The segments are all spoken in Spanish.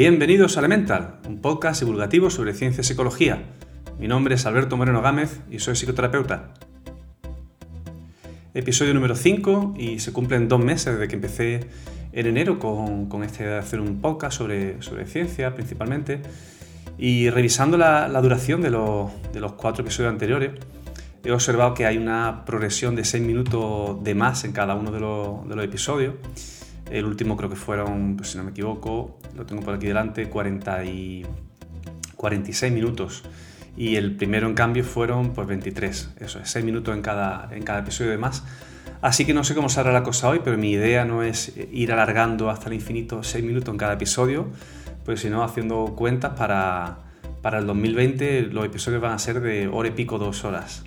Bienvenidos a Elemental, un podcast divulgativo sobre ciencia y psicología. Mi nombre es Alberto Moreno Gámez y soy psicoterapeuta. Episodio número 5 y se cumplen dos meses desde que empecé en enero con, este de hacer un podcast sobre, ciencia principalmente. Y revisando la, duración de los, cuatro episodios anteriores, he observado que hay una progresión de 6 minutos de más en cada uno de los episodios el último creo que fueron, pues, si no me equivoco, lo tengo por aquí delante, 40 y 46 minutos. Y el primero, en cambio, fueron pues 23. Eso es, 6 minutos en cada, en cada episodio de más. Así que no sé cómo será la cosa hoy, pero mi idea no es ir alargando hasta el infinito 6 minutos en cada episodio, pues sino haciendo cuentas para, para el 2020 los episodios van a ser de hora y pico, dos horas.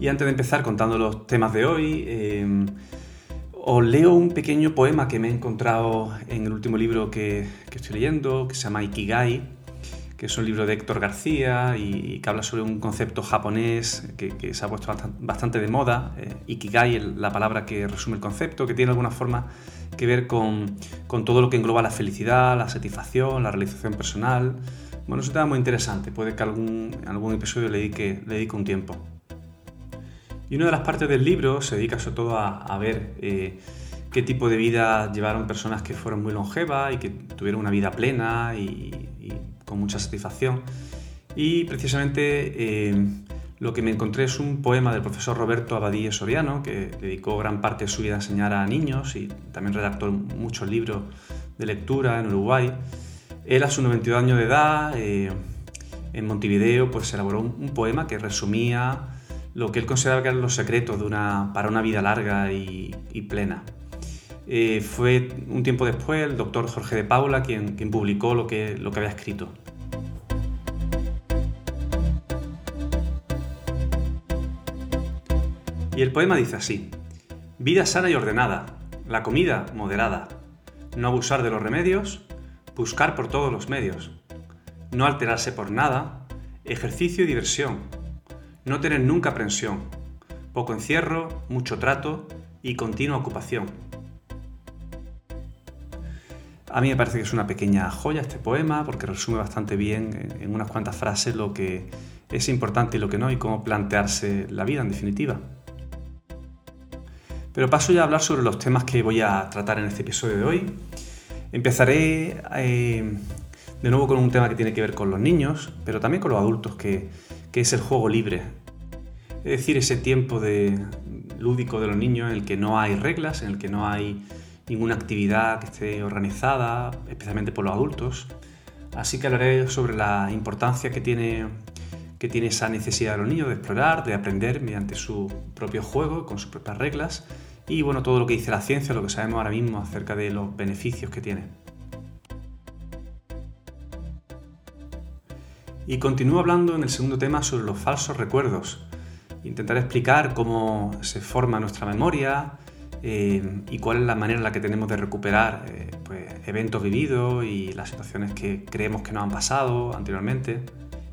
Y antes de empezar contando los temas de hoy, eh, os leo un pequeño poema que me he encontrado en el último libro que, estoy leyendo, que se llama Ikigai, que es un libro de Héctor García y, que habla sobre un concepto japonés que, se ha puesto bastante de moda. Eh, Ikigai, la palabra que resume el concepto, que tiene alguna forma que ver con, todo lo que engloba la felicidad, la satisfacción, la realización personal. Bueno, es un tema muy interesante, puede que algún, algún episodio le dedique, le dedique un tiempo. Y una de las partes del libro se dedica sobre todo a, ver eh, qué tipo de vida llevaron personas que fueron muy longevas y que tuvieron una vida plena y, con mucha satisfacción. Y precisamente eh, lo que me encontré es un poema del profesor Roberto Abadía Soriano, que dedicó gran parte de su vida a enseñar a niños y también redactó muchos libros de lectura en Uruguay. Él a sus 92 años de edad, eh, en Montevideo, pues elaboró un poema que resumía lo que él consideraba que eran los secretos de una, para una vida larga y, plena. Eh, fue un tiempo después el doctor Jorge de Paula quien, quien publicó lo que, lo que había escrito. Y el poema dice así, vida sana y ordenada, la comida moderada, no abusar de los remedios, buscar por todos los medios, no alterarse por nada, ejercicio y diversión, no tener nunca aprensión, poco encierro, mucho trato y continua ocupación. A mí me parece que es una pequeña joya este poema porque resume bastante bien en unas cuantas frases lo que es importante y lo que no y cómo plantearse la vida en definitiva. Pero paso ya a hablar sobre los temas que voy a tratar en este episodio de hoy. Empezaré eh, de nuevo con un tema que tiene que ver con los niños, pero también con los adultos, que que es el juego libre. Es decir, ese tiempo de, lúdico de los niños en el que no hay reglas, en el que no hay ninguna actividad que esté organizada, especialmente por los adultos. Así que hablaré sobre la importancia que tiene, que tiene esa necesidad de los niños de explorar, de aprender mediante su propio juego, con sus propias reglas, y bueno, todo lo que dice la ciencia, lo que sabemos ahora mismo acerca de los beneficios que tiene. Y continúo hablando en el segundo tema sobre los falsos recuerdos. Intentaré explicar cómo se forma nuestra memoria eh, y cuál es la manera en la que tenemos de recuperar eh, pues, eventos vividos y las situaciones que creemos que nos han pasado anteriormente.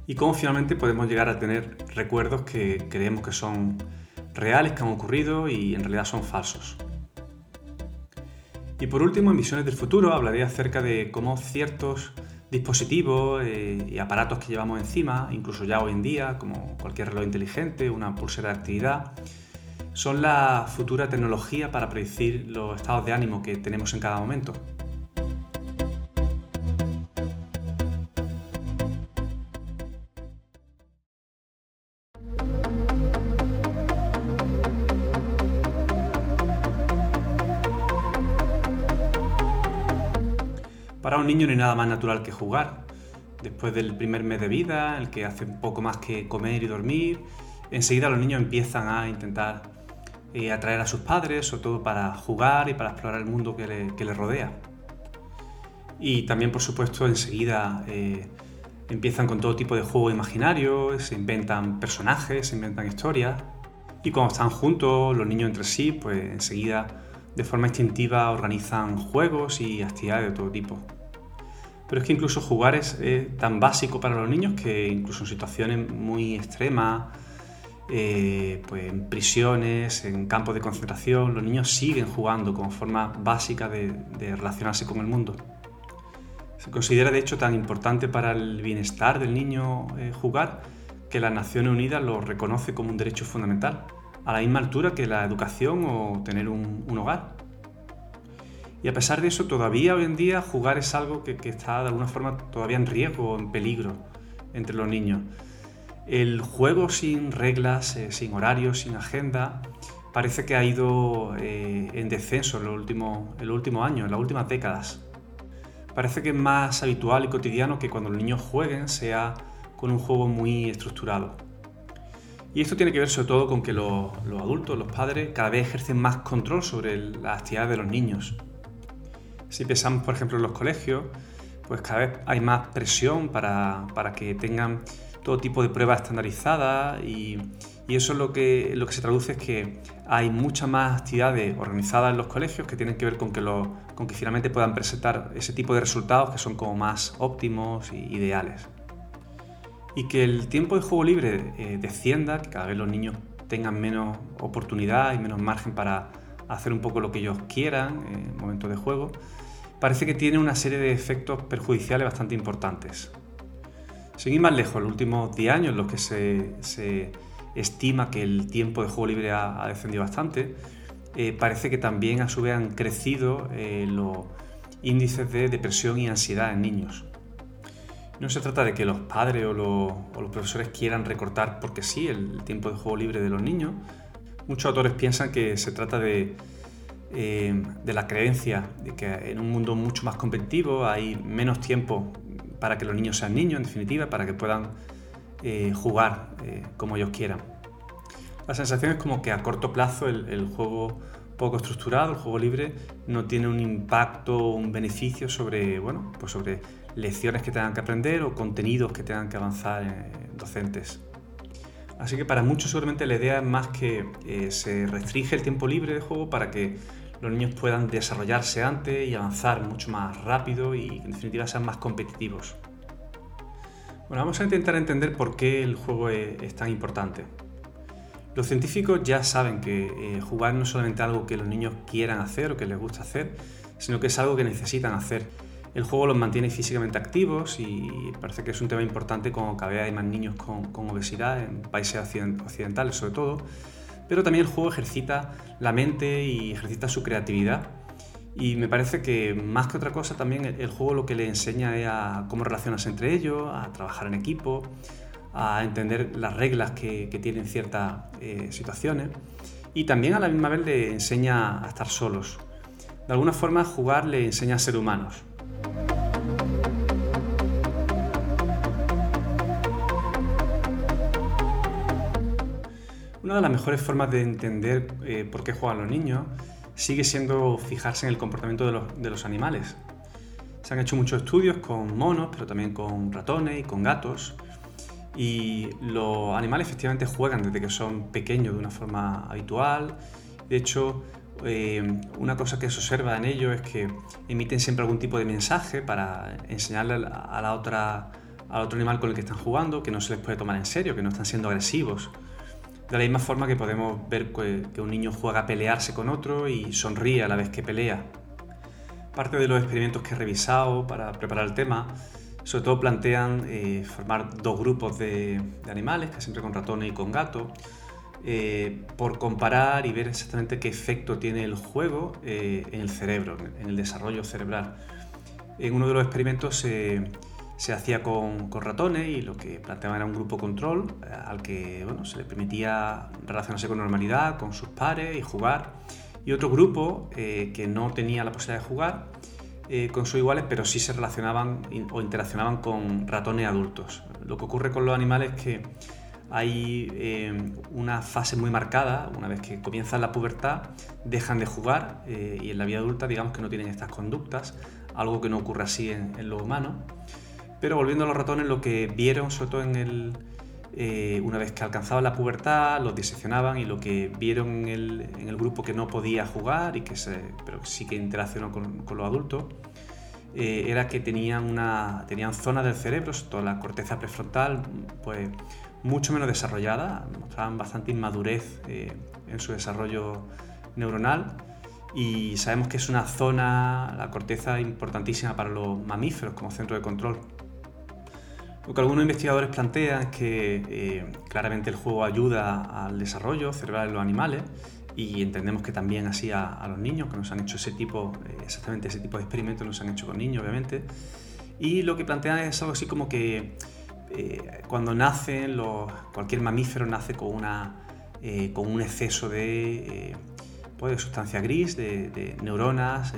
Y cómo finalmente podemos llegar a tener recuerdos que creemos que son reales, que han ocurrido y en realidad son falsos. Y por último, en Visiones del Futuro hablaré acerca de cómo ciertos dispositivos eh, y aparatos que llevamos encima, incluso ya hoy en día, como cualquier reloj inteligente, una pulsera de actividad, son la futura tecnología para predecir los estados de ánimo que tenemos en cada momento. Un niño no nada más natural que jugar. Después del primer mes de vida, el que hace poco más que comer y dormir, enseguida los niños empiezan a intentar eh, atraer a sus padres, sobre todo para jugar y para explorar el mundo que les rodea. Y también, por supuesto, enseguida eh, empiezan con todo tipo de juego imaginario, se inventan personajes, se inventan historias. Y cuando están juntos, los niños entre sí, pues enseguida de forma instintiva organizan juegos y actividades de todo tipo. Pero es que incluso jugar es tan básico para los niños que incluso en situaciones muy extremas, eh, pues en prisiones, en campos de concentración, los niños siguen jugando como forma básica de, relacionarse con el mundo. Se considera de hecho tan importante para el bienestar del niño eh, jugar que las Naciones Unidas lo reconoce como un derecho fundamental, a la misma altura que la educación o tener un, hogar. Y a pesar de eso, todavía hoy en día jugar es algo que, está de alguna forma todavía en riesgo o en peligro entre los niños. El juego sin reglas, eh, sin horarios, sin agenda, parece que ha ido eh, en descenso en los últimos años, en las últimas décadas. Parece que es más habitual y cotidiano que cuando los niños jueguen sea con un juego muy estructurado. Y esto tiene que ver sobre todo con que los, adultos, los padres, cada vez ejercen más control sobre las actividades de los niños. Si pensamos, por ejemplo, en los colegios, pues cada vez hay más presión para, para que tengan todo tipo de pruebas estandarizadas y, y eso lo que, lo que se traduce es que hay muchas más actividades organizadas en los colegios que tienen que ver con que, con que finalmente puedan presentar ese tipo de resultados que son como más óptimos e ideales. Y que el tiempo de juego libre eh, descienda, que cada vez los niños tengan menos oportunidad y menos margen para hacer un poco lo que ellos quieran en momentos de juego, parece que tiene una serie de efectos perjudiciales bastante importantes. Sin ir más lejos, los últimos 10 años en los que se, se estima que el tiempo de juego libre ha, descendido bastante, eh, parece que también a su vez han crecido eh, los índices de depresión y ansiedad en niños. No se trata de que los padres o los, profesores quieran recortar porque sí el tiempo de juego libre de los niños. Muchos autores piensan que se trata de, eh, de la creencia de que en un mundo mucho más competitivo hay menos tiempo para que los niños sean niños, en definitiva, para que puedan eh, jugar eh, como ellos quieran. La sensación es como que a corto plazo el, juego poco estructurado, el juego libre, no tiene un impacto o un beneficio sobre, bueno, pues sobre lecciones que tengan que aprender o contenidos que tengan que avanzar en docentes. Así que para muchos seguramente la idea es más que eh, se restringe el tiempo libre de juego para que los niños puedan desarrollarse antes y avanzar mucho más rápido y en definitiva sean más competitivos. Bueno, vamos a intentar entender por qué el juego es, tan importante. Los científicos ya saben que eh, jugar no es solamente algo que los niños quieran hacer o que les gusta hacer, sino que es algo que necesitan hacer. El juego los mantiene físicamente activos y parece que es un tema importante como cada vez hay más niños con, con obesidad en países occidentales sobre todo, pero también el juego ejercita la mente y ejercita su creatividad y me parece que más que otra cosa también el, juego lo que le enseña es a cómo relacionarse entre ellos, a trabajar en equipo, a entender las reglas que, tienen ciertas eh, situaciones y también a la misma vez le enseña a estar solos. De alguna forma jugar le enseña a ser humanos. Una de las mejores formas de entender eh, por qué juegan los niños sigue siendo fijarse en el comportamiento de los, animales. Se han hecho muchos estudios con monos, pero también con ratones y con gatos. Y los animales efectivamente juegan desde que son pequeños de una forma habitual. De hecho, eh, una cosa que se observa en ellos es que emiten siempre algún tipo de mensaje para enseñarle a la otra, al otro animal con el que están jugando que no se les puede tomar en serio, que no están siendo agresivos. De la misma forma que podemos ver que un niño juega a pelearse con otro y sonríe a la vez que pelea. Parte de los experimentos que he revisado para preparar el tema, sobre todo plantean eh, formar dos grupos de, animales, que siempre con ratones y con gatos, eh, por comparar y ver exactamente qué efecto tiene el juego eh, en el cerebro, en el desarrollo cerebral. En uno de los experimentos se se hacía con, ratones y lo que planteaban era un grupo control eh, al que bueno, se le permitía relacionarse con normalidad, con sus pares y jugar. Y otro grupo eh, que no tenía la posibilidad de jugar eh, con sus iguales, pero sí se relacionaban o interaccionaban con ratones adultos. Lo que ocurre con los animales es que hay una fase muy marcada, una vez que comienzan la pubertad, dejan de jugar y en la vida adulta digamos que no tienen estas conductas, algo que no ocurre así en, en los humanos. Pero volviendo a los ratones, lo que vieron, sobre todo en el, eh, una vez que alcanzaban la pubertad, los diseccionaban y lo que vieron en el, grupo que no podía jugar, y que se, pero sí que interaccionó con, los adultos, eh, era que tenían, una, tenían zonas del cerebro, sobre todo la corteza prefrontal, pues mucho menos desarrollada, mostraban bastante inmadurez eh, en su desarrollo neuronal y sabemos que es una zona, la corteza, importantísima para los mamíferos como centro de control. Lo que algunos investigadores plantean es que eh, claramente el juego ayuda al desarrollo cerebral de los animales y entendemos que también así a, los niños, que nos han hecho ese tipo, eh, exactamente ese tipo de experimentos nos han hecho con niños, obviamente. Y lo que plantean es algo así como que eh, cuando nacen, los, cualquier mamífero nace con, una, con un exceso de de sustancia gris, de, neuronas.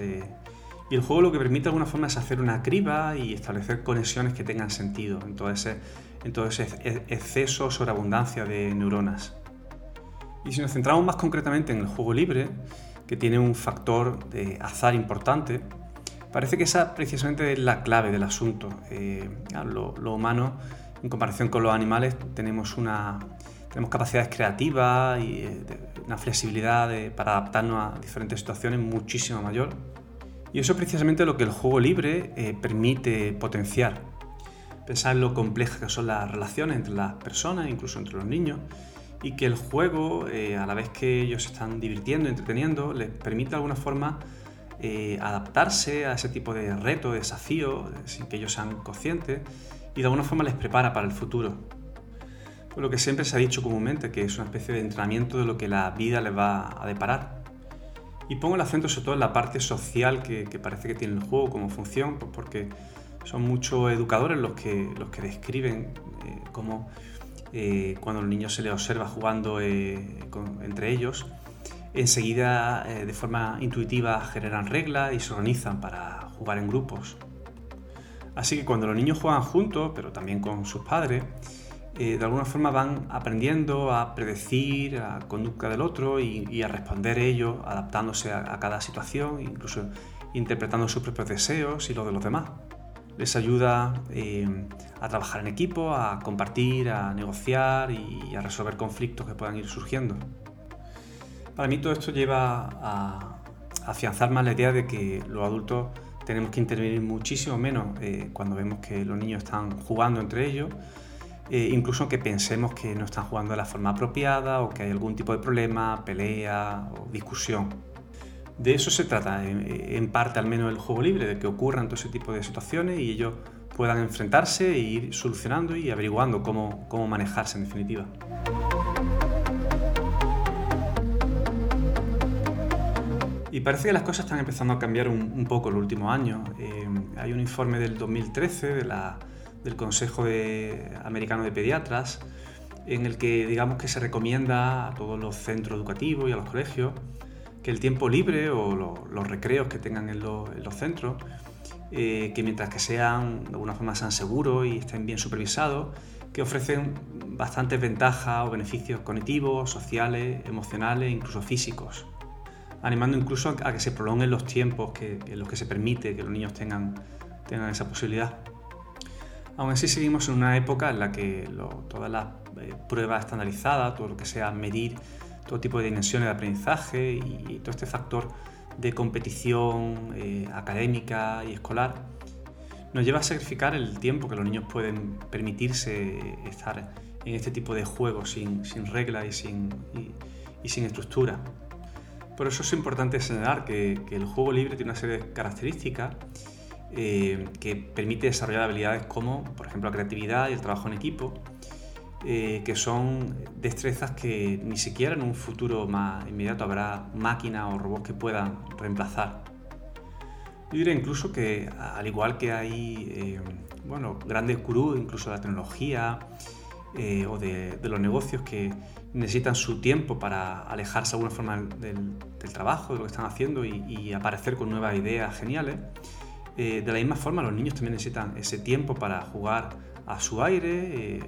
Y el juego lo que permite de alguna forma es hacer una criba y establecer conexiones que tengan sentido en todo ese, en todo ese exceso, sobreabundancia de neuronas. Y si nos centramos más concretamente en el juego libre, que tiene un factor de azar importante, parece que esa precisamente es la clave del asunto. Eh, lo, lo, humano, en comparación con los animales, tenemos, una, tenemos capacidades creativas y eh, una flexibilidad para adaptarnos a diferentes situaciones muchísimo mayor. Y eso es precisamente lo que el juego libre eh, permite potenciar. Pensar en lo complejas que son las relaciones entre las personas, incluso entre los niños, y que el juego, eh, a la vez que ellos se están divirtiendo, entreteniendo, les permite de alguna forma eh, adaptarse a ese tipo de reto, de desafío, sin que ellos sean conscientes, y de alguna forma les prepara para el futuro lo que siempre se ha dicho comúnmente, que es una especie de entrenamiento de lo que la vida les va a deparar. Y pongo el acento sobre todo en la parte social que, parece que tiene el juego como función, pues porque son muchos educadores los que, los que describen eh, cómo eh, cuando los niños se les observa jugando eh, entre ellos, enseguida de forma intuitiva generan reglas y se organizan para jugar en grupos. Así que cuando los niños juegan juntos, pero también con sus padres, eh, de alguna forma van aprendiendo a predecir la conducta del otro y, a responder ello, adaptándose a, cada situación, incluso interpretando sus propios deseos y los de los demás. Les ayuda eh, a trabajar en equipo, a compartir, a negociar y a resolver conflictos que puedan ir surgiendo. Para mí todo esto lleva a afianzar más la idea de que los adultos tenemos que intervenir muchísimo menos eh, cuando vemos que los niños están jugando entre ellos eh, incluso que pensemos que no están jugando de la forma apropiada o que hay algún tipo de problema, pelea o discusión. De eso se trata, en, parte al menos el juego libre, de que ocurran todo ese tipo de situaciones y ellos puedan enfrentarse e ir solucionando y averiguando cómo, cómo manejarse en definitiva. Y parece que las cosas están empezando a cambiar un, poco en los últimos años. Eh, hay un informe del 2013 de la del Consejo Americano de Pediatras, en el que digamos que se recomienda a todos los centros educativos y a los colegios que el tiempo libre o los recreos que tengan en, los, centros, eh, que mientras que sean de alguna forma sean seguros y estén bien supervisados, que ofrecen bastantes ventajas o beneficios cognitivos, sociales, emocionales, incluso físicos, animando incluso a que se prolonguen los tiempos que, en los que se permite que los niños tengan, tengan esa posibilidad. Aún así seguimos en una época en la que todas las eh, pruebas estandarizadas, todo lo que sea medir todo tipo de dimensiones de aprendizaje y, todo este factor de competición eh, académica y escolar, nos lleva a sacrificar el tiempo que los niños pueden permitirse estar en este tipo de juegos sin, sin reglas y sin, estructura. Por eso es importante señalar que el juego libre tiene una serie de características eh, que permite desarrollar habilidades como, por ejemplo, la creatividad y el trabajo en equipo, eh, que son destrezas que ni siquiera en un futuro más inmediato habrá máquinas o robots que puedan reemplazar. Yo diría incluso que, al igual que hay eh, bueno, grandes gurús, incluso de la tecnología o de, los negocios, que necesitan su tiempo para alejarse de alguna forma del, trabajo, de lo que están haciendo y, y aparecer con nuevas ideas geniales, eh, de la misma forma, los niños también necesitan ese tiempo para jugar a su aire, eh,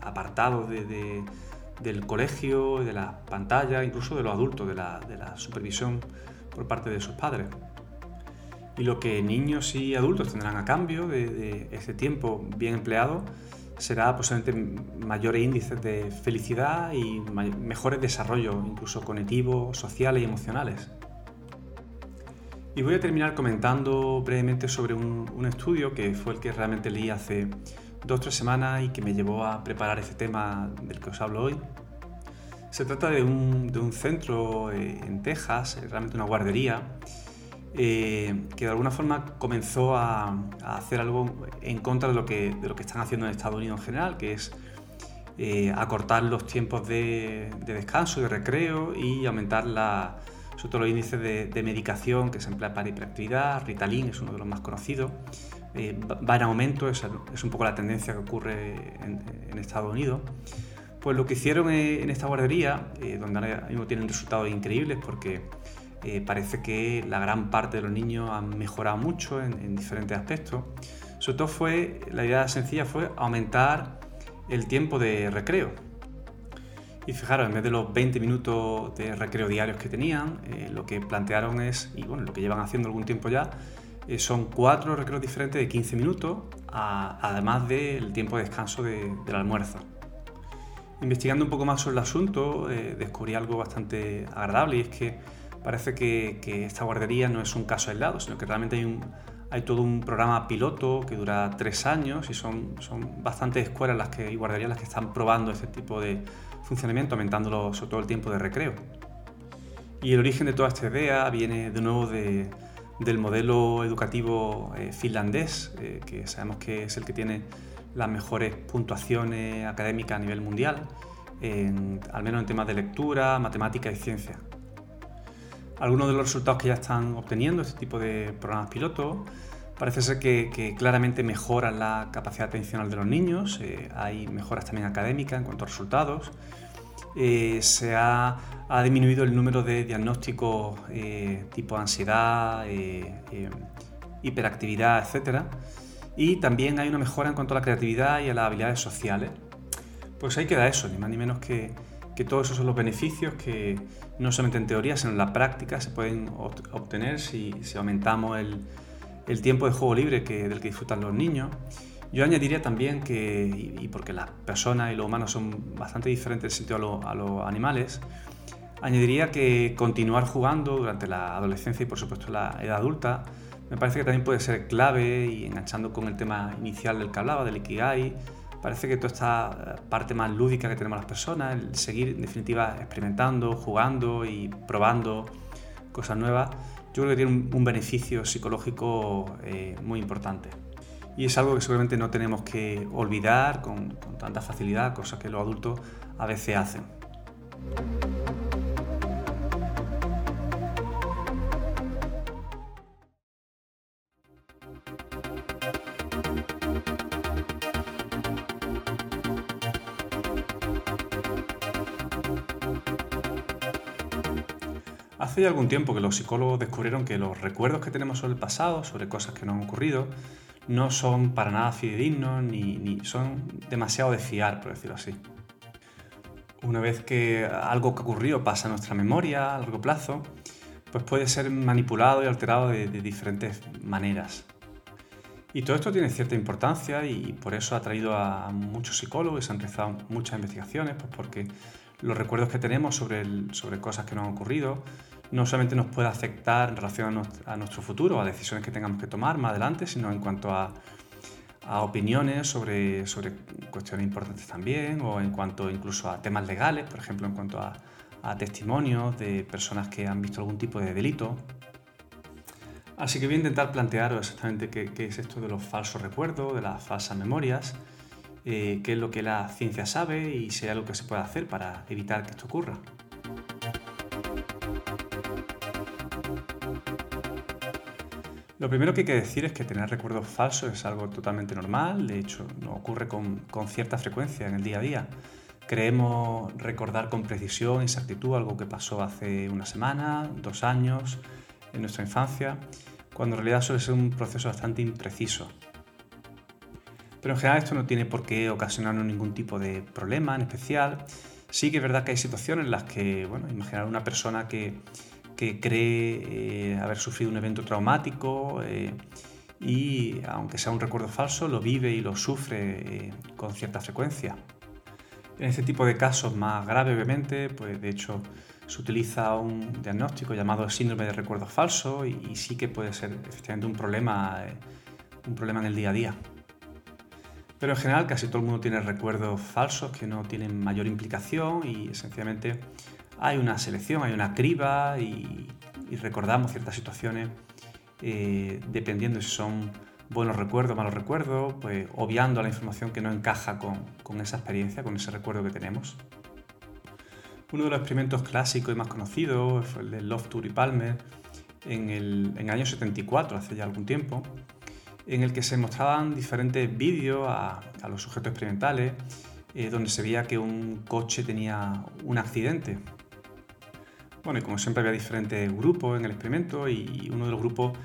apartados del colegio, de la pantalla, incluso de los adultos, de la, supervisión por parte de sus padres. Y lo que niños y adultos tendrán a cambio de, ese tiempo bien empleado será posiblemente mayores índices de felicidad y mejores desarrollos, incluso cognitivos, sociales y emocionales. Y voy a terminar comentando brevemente sobre un, estudio que fue el que realmente leí hace dos o tres semanas y que me llevó a preparar este tema del que os hablo hoy. Se trata de un, centro eh, en Texas, realmente una guardería, eh, que de alguna forma comenzó a, hacer algo en contra de lo, que, de lo que están haciendo en Estados Unidos en general, que es eh, acortar los tiempos de, descanso y de recreo y aumentar la, sobre todo los índices de, medicación que se emplea para hiperactividad. Ritalin es uno de los más conocidos. Eh, va en aumento, es, un poco la tendencia que ocurre en, Estados Unidos. Pues lo que hicieron en esta guardería, donde ahora mismo tienen resultados increíbles porque eh, parece que la gran parte de los niños han mejorado mucho en, diferentes aspectos. Sobre todo fue, la idea sencilla fue aumentar el tiempo de recreo. Y fijaros, en vez de los 20 minutos de recreo diarios que tenían, eh, lo que plantearon es, y bueno, lo que llevan haciendo algún tiempo ya, eh, son cuatro recreos diferentes de 15 minutos, además del tiempo de descanso del almuerzo. Investigando un poco más sobre el asunto, descubrí algo bastante agradable y es que parece que, esta guardería no es un caso aislado, sino que realmente hay, hay todo un programa piloto que dura tres años y son, son bastantes escuelas las que, y guarderías las que están probando este tipo de funcionamiento, aumentándolo sobre todo el tiempo de recreo. Y el origen de toda esta idea viene de nuevo del modelo educativo eh, finlandés, eh, que sabemos que es el que tiene las mejores puntuaciones académicas a nivel mundial, al menos en temas de lectura, matemática y ciencia. Algunos de los resultados que ya están obteniendo este tipo de programas pilotos parece ser que, claramente mejoran la capacidad atencional de los niños, eh, hay mejoras también académicas en cuanto a resultados, eh, se ha, disminuido el número de diagnósticos eh, tipo ansiedad, hiperactividad, etc. Y también hay una mejora en cuanto a la creatividad y a las habilidades sociales. Pues ahí queda eso, ni más ni menos que que todos esos son los beneficios que no solamente en teoría, sino en la práctica se pueden obtener si, aumentamos el, tiempo de juego libre que, del que disfrutan los niños. Yo añadiría también que, y porque las personas y los humanos son bastante diferentes en sentido a, los animales, añadiría que continuar jugando durante la adolescencia y por supuesto la edad adulta me parece que también puede ser clave y enganchando con el tema inicial del que hablaba, del Ikigai, Parece que toda esta parte más lúdica que tenemos las personas, el seguir en definitiva experimentando, jugando y probando cosas nuevas, yo creo que tiene un, beneficio psicológico eh, muy importante. Y es algo que seguramente no tenemos que olvidar con, tanta facilidad, cosas que los adultos a veces hacen. Hace algún tiempo que los psicólogos descubrieron que los recuerdos que tenemos sobre el pasado, sobre cosas que nos han ocurrido, no son para nada fidedignos ni, son demasiado de fiar, por decirlo así. Una vez que algo que ocurrió pasa a nuestra memoria a largo plazo, pues puede ser manipulado y alterado de, diferentes maneras. Y todo esto tiene cierta importancia y por eso ha traído a muchos psicólogos y se han realizado muchas investigaciones, pues porque los recuerdos que tenemos sobre, sobre cosas que nos han ocurrido no solamente nos puede afectar en relación a, nuestro futuro, a decisiones que tengamos que tomar más adelante, sino en cuanto a, opiniones sobre, cuestiones importantes también, o en cuanto incluso a temas legales, por ejemplo, en cuanto a, testimonios de personas que han visto algún tipo de delito. Así que voy a intentar plantearos exactamente qué, es esto de los falsos recuerdos, de las falsas memorias, eh, qué es lo que la ciencia sabe y si hay algo que se puede hacer para evitar que esto ocurra. Lo primero que hay que decir es que tener recuerdos falsos es algo totalmente normal, de hecho, no ocurre con, cierta frecuencia en el día a día. Creemos recordar con precisión exactitud algo que pasó hace una semana, dos años, en nuestra infancia, cuando en realidad suele ser un proceso bastante impreciso. Pero en general esto no tiene por qué ocasionarnos ningún tipo de problema en especial. Sí que es verdad que hay situaciones en las que, bueno, imaginar una persona que que cree eh, haber sufrido un evento traumático eh, y, aunque sea un recuerdo falso, lo vive y lo sufre eh, con cierta frecuencia. En este tipo de casos más graves, obviamente, pues de hecho se utiliza un diagnóstico llamado síndrome de recuerdo falso y, sí que puede ser efectivamente un problema, un problema en el día a día. Pero en general casi todo el mundo tiene recuerdos falsos que no tienen mayor implicación y esencialmente hay una selección, hay una criba y, recordamos ciertas situaciones eh, dependiendo si son buenos recuerdos malos recuerdos, pues obviando la información que no encaja con, esa experiencia, con ese recuerdo que tenemos. Uno de los experimentos clásicos y más conocidos fue el de Loftur y Palmer en el año 74, hace ya algún tiempo, en el que se mostraban diferentes vídeos a, los sujetos experimentales eh, donde se veía que un coche tenía un accidente. Bueno, y como siempre había diferentes grupos en el experimento y uno de los grupos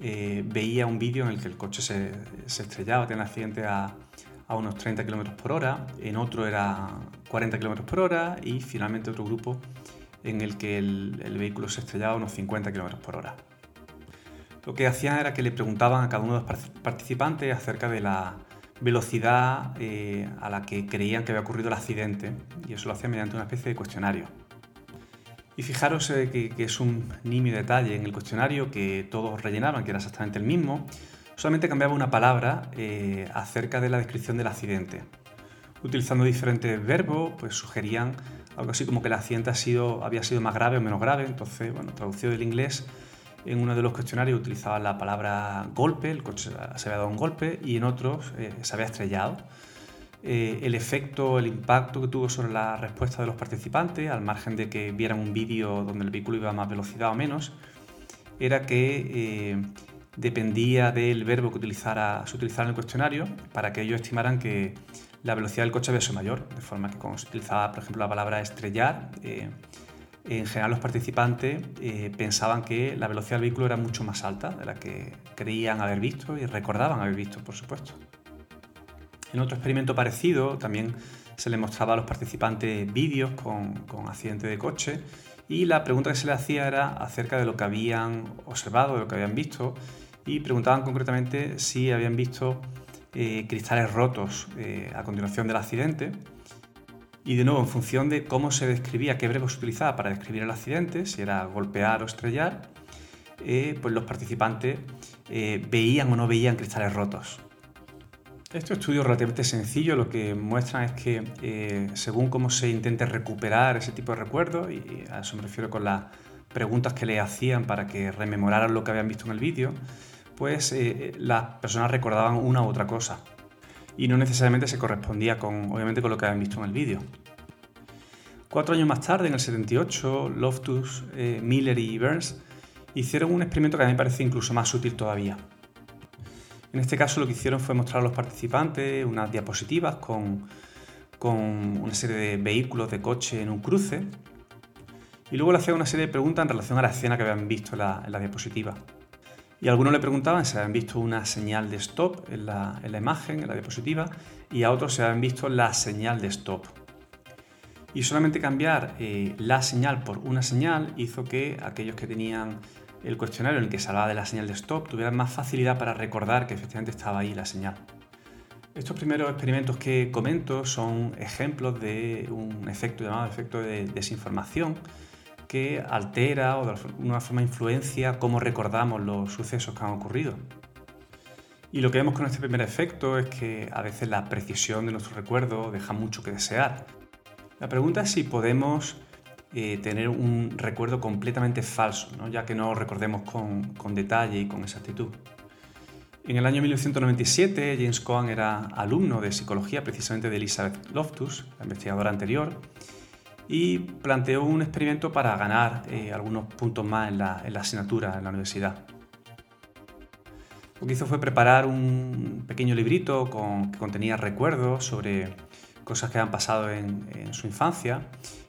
eh, veía un vídeo en el que el coche se, estrellaba, tenía un accidente a, unos 30 km por hora, en otro era 40 km por hora y finalmente otro grupo en el que el, el vehículo se estrellaba a unos 50 km por hora lo que hacían era que le preguntaban a cada uno de los participantes acerca de la velocidad eh, a la que creían que había ocurrido el accidente y eso lo hacían mediante una especie de cuestionario. Y fijaros eh, que, es un nimio detalle en el cuestionario que todos rellenaban, que era exactamente el mismo, solamente cambiaba una palabra eh, acerca de la descripción del accidente. Utilizando diferentes verbos, pues sugerían algo así como que el accidente ha sido, había sido más grave o menos grave, entonces, bueno, traducido del inglés, en uno de los cuestionarios utilizaban la palabra golpe, el coche se había dado un golpe, y en otros eh, se había estrellado. Eh, el efecto, el impacto que tuvo sobre la respuesta de los participantes, al margen de que vieran un vídeo donde el vehículo iba a más velocidad o menos, era que eh, dependía del verbo que utilizara, se utilizara en el cuestionario para que ellos estimaran que la velocidad del coche había sido mayor, de forma que cuando se utilizaba, por ejemplo, la palabra estrellar, en general los participantes eh, pensaban que la velocidad del vehículo era mucho más alta de la que creían haber visto y recordaban haber visto, por supuesto. En otro experimento parecido también se les mostraba a los participantes vídeos con, con accidentes de coche y la pregunta que se les hacía era acerca de lo que habían observado, de lo que habían visto y preguntaban concretamente si habían visto eh, cristales rotos eh, a continuación del accidente y de nuevo, en función de cómo se describía, qué verbo se utilizaba para describir el accidente, si era golpear o estrellar, eh, pues los participantes eh, veían o no veían cristales rotos. Estos estudios relativamente sencillos lo que muestran es que eh, según cómo se intente recuperar ese tipo de recuerdos, y a eso me refiero con las preguntas que le hacían para que rememoraran lo que habían visto en el vídeo, pues las personas recordaban una u otra cosa y no necesariamente se correspondía con, obviamente, con lo que habían visto en el vídeo. Cuatro años más tarde, en el 78, Loftus, eh, Miller y Burns hicieron un experimento que a mí me parece incluso más útil todavía. En este caso lo que hicieron fue mostrar a los participantes unas diapositivas con, una serie de vehículos de coche en un cruce y luego le hacían una serie de preguntas en relación a la escena que habían visto la, en la diapositiva. Y algunos le preguntaban si habían visto una señal de stop en la, imagen, en la diapositiva, y a otros si habían visto la señal de stop. Y solamente cambiar eh, la señal por una señal hizo que aquellos que tenían el cuestionario en el que se hablaba de la señal de stop tuvieran más facilidad para recordar que efectivamente estaba ahí la señal. Estos primeros experimentos que comento son ejemplos de un efecto llamado efecto de desinformación que altera o de alguna forma influencia cómo recordamos los sucesos que han ocurrido. Y lo que vemos con este primer efecto es que a veces la precisión de nuestro recuerdo deja mucho que desear. La pregunta es si podemos eh, tener un recuerdo completamente falso, ya que no recordemos con, con detalle y con exactitud. En el año 1997, James Cohen era alumno de psicología precisamente de Elizabeth Loftus, la investigadora anterior, y planteó un experimento para ganar eh, algunos puntos más en la, asignatura en la universidad. Lo que hizo fue preparar un pequeño librito que contenía recuerdos sobre cosas que han pasado en, su infancia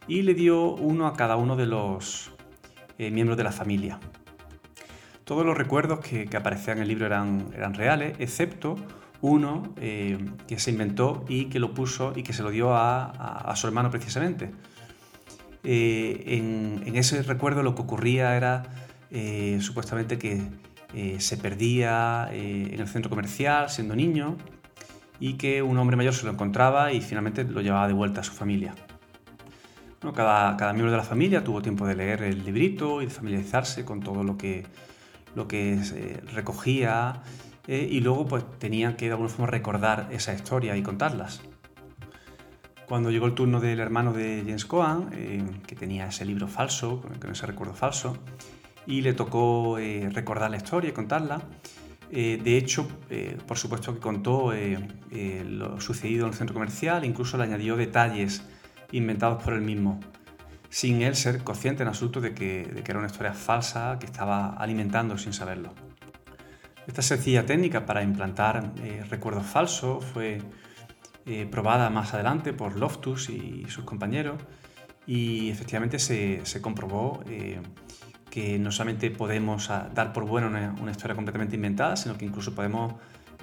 y le dio uno a cada uno de los eh, miembros de la familia. Todos los recuerdos que, aparecían en el libro eran, reales, excepto uno eh, que se inventó y que lo puso y que se lo dio a su hermano precisamente. Eh, en, ese recuerdo lo que ocurría era supuestamente que se perdía en el centro comercial siendo niño y que un hombre mayor se lo encontraba y finalmente lo llevaba de vuelta a su familia. cada, miembro de la familia tuvo tiempo de leer el librito y de familiarizarse con todo lo que, que recogía y luego pues tenían que de alguna forma recordar esa historia y contarlas. Cuando llegó el turno del hermano de James Coan, que tenía ese libro falso, con ese recuerdo falso, y le tocó recordar la historia y contarla, eh, de hecho, eh, por supuesto que contó eh, lo sucedido en el centro comercial, incluso le añadió detalles inventados por él mismo, sin él ser consciente en absoluto de que, era una historia falsa que estaba alimentando sin saberlo. Esta sencilla técnica para implantar recuerdos falsos fue probada más adelante por Loftus y sus compañeros y efectivamente se, se comprobó que no solamente podemos ah, dar por buena una, historia completamente inventada, sino que incluso podemos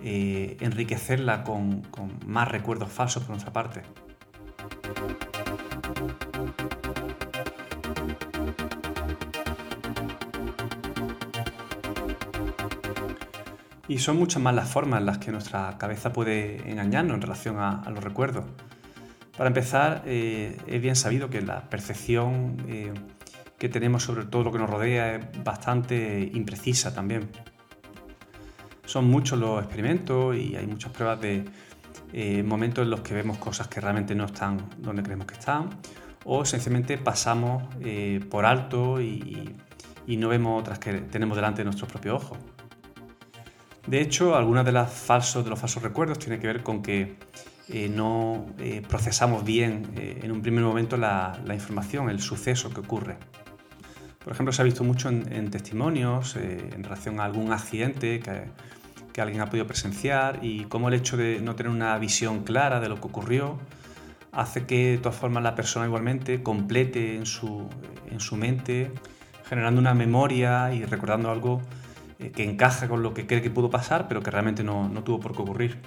eh, enriquecerla con, más recuerdos falsos por nuestra parte. Y son muchas más las formas en las que nuestra cabeza puede engañarnos en relación a, los recuerdos. Para empezar, eh, es bien sabido que la percepción eh, que tenemos sobre todo lo que nos rodea es bastante imprecisa también. Son muchos los experimentos y hay muchas pruebas de eh, momentos en los que vemos cosas que realmente no están donde creemos que están o sencillamente pasamos eh, por alto y, no vemos otras que tenemos delante de nuestros propios ojos. De hecho, algunos de, los falsos recuerdos tienen que ver con que eh, no procesamos bien en un primer momento la información, el suceso que ocurre. Por ejemplo, se ha visto mucho en, testimonios eh, en relación a algún accidente que, alguien ha podido presenciar y cómo el hecho de no tener una visión clara de lo que ocurrió hace que de todas formas la persona igualmente complete en su, mente, generando una memoria y recordando algo eh, que encaja con lo que cree que pudo pasar, pero que realmente no, tuvo por qué ocurrir.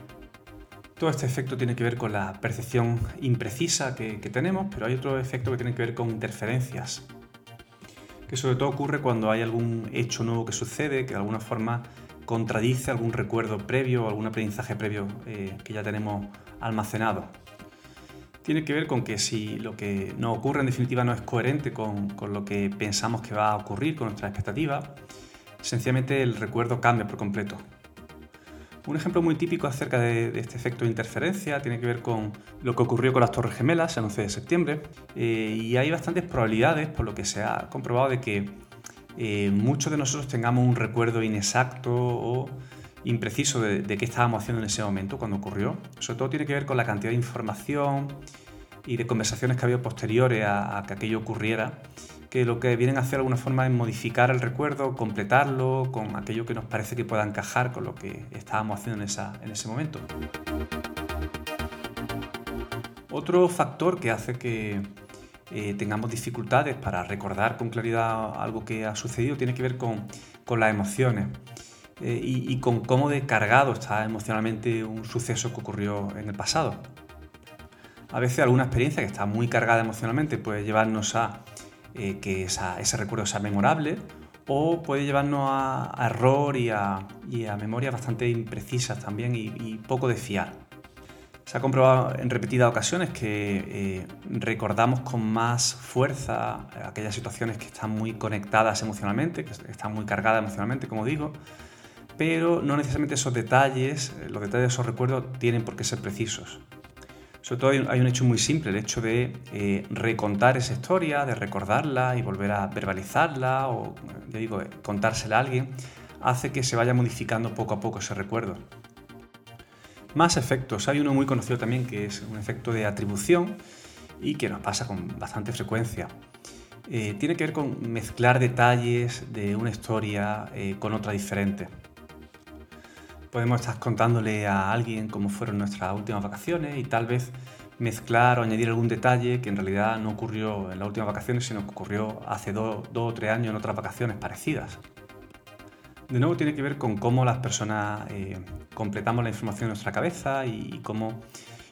Todo este efecto tiene que ver con la percepción imprecisa que, que tenemos, pero hay otro efecto que tiene que ver con interferencias que sobre todo ocurre cuando hay algún hecho nuevo que sucede, que de alguna forma contradice algún recuerdo previo o algún aprendizaje previo eh, que ya tenemos almacenado. Tiene que ver con que si lo que nos ocurre en definitiva no es coherente con, con lo que pensamos que va a ocurrir, con nuestras expectativas, sencillamente el recuerdo cambia por completo. Un ejemplo muy típico acerca de, este efecto de interferencia tiene que ver con lo que ocurrió con las Torres Gemelas el 11 de septiembre eh, y hay bastantes probabilidades, por lo que se ha comprobado, de que eh, muchos de nosotros tengamos un recuerdo inexacto o impreciso de, qué estábamos haciendo en ese momento cuando ocurrió. Sobre todo tiene que ver con la cantidad de información y de conversaciones que ha habido posteriores a que aquello ocurriera que lo que vienen a hacer de alguna forma es modificar el recuerdo, completarlo con aquello que nos parece que pueda encajar con lo que estábamos haciendo en, ese momento. Otro factor que hace que eh, tengamos dificultades para recordar con claridad algo que ha sucedido tiene que ver con, las emociones eh, y, con cómo de cargado está emocionalmente un suceso que ocurrió en el pasado. A veces alguna experiencia que está muy cargada emocionalmente puede llevarnos a eh, que ese recuerdo sea memorable o puede llevarnos a, error y a, y memorias bastante imprecisas también y, poco de fiar. Se ha comprobado en repetidas ocasiones que eh, recordamos con más fuerza aquellas situaciones que están muy conectadas emocionalmente, que están muy cargadas emocionalmente, como digo, pero no necesariamente esos detalles, los detalles de esos recuerdos tienen por qué ser precisos. Sobre todo hay un hecho muy simple, el hecho de eh, recontar esa historia, de recordarla y volver a verbalizarla o, ya digo, contársela a alguien, hace que se vaya modificando poco a poco ese recuerdo. Más efectos. Hay uno muy conocido también que es un efecto de atribución y que nos pasa con bastante frecuencia. Eh, tiene que ver con mezclar detalles de una historia eh, con otra diferente podemos estar contándole a alguien cómo fueron nuestras últimas vacaciones y tal vez mezclar o añadir algún detalle que en realidad no ocurrió en las últimas vacaciones, sino que ocurrió hace dos, o tres años en otras vacaciones parecidas. De nuevo tiene que ver con cómo las personas eh, completamos la información en nuestra cabeza y, cómo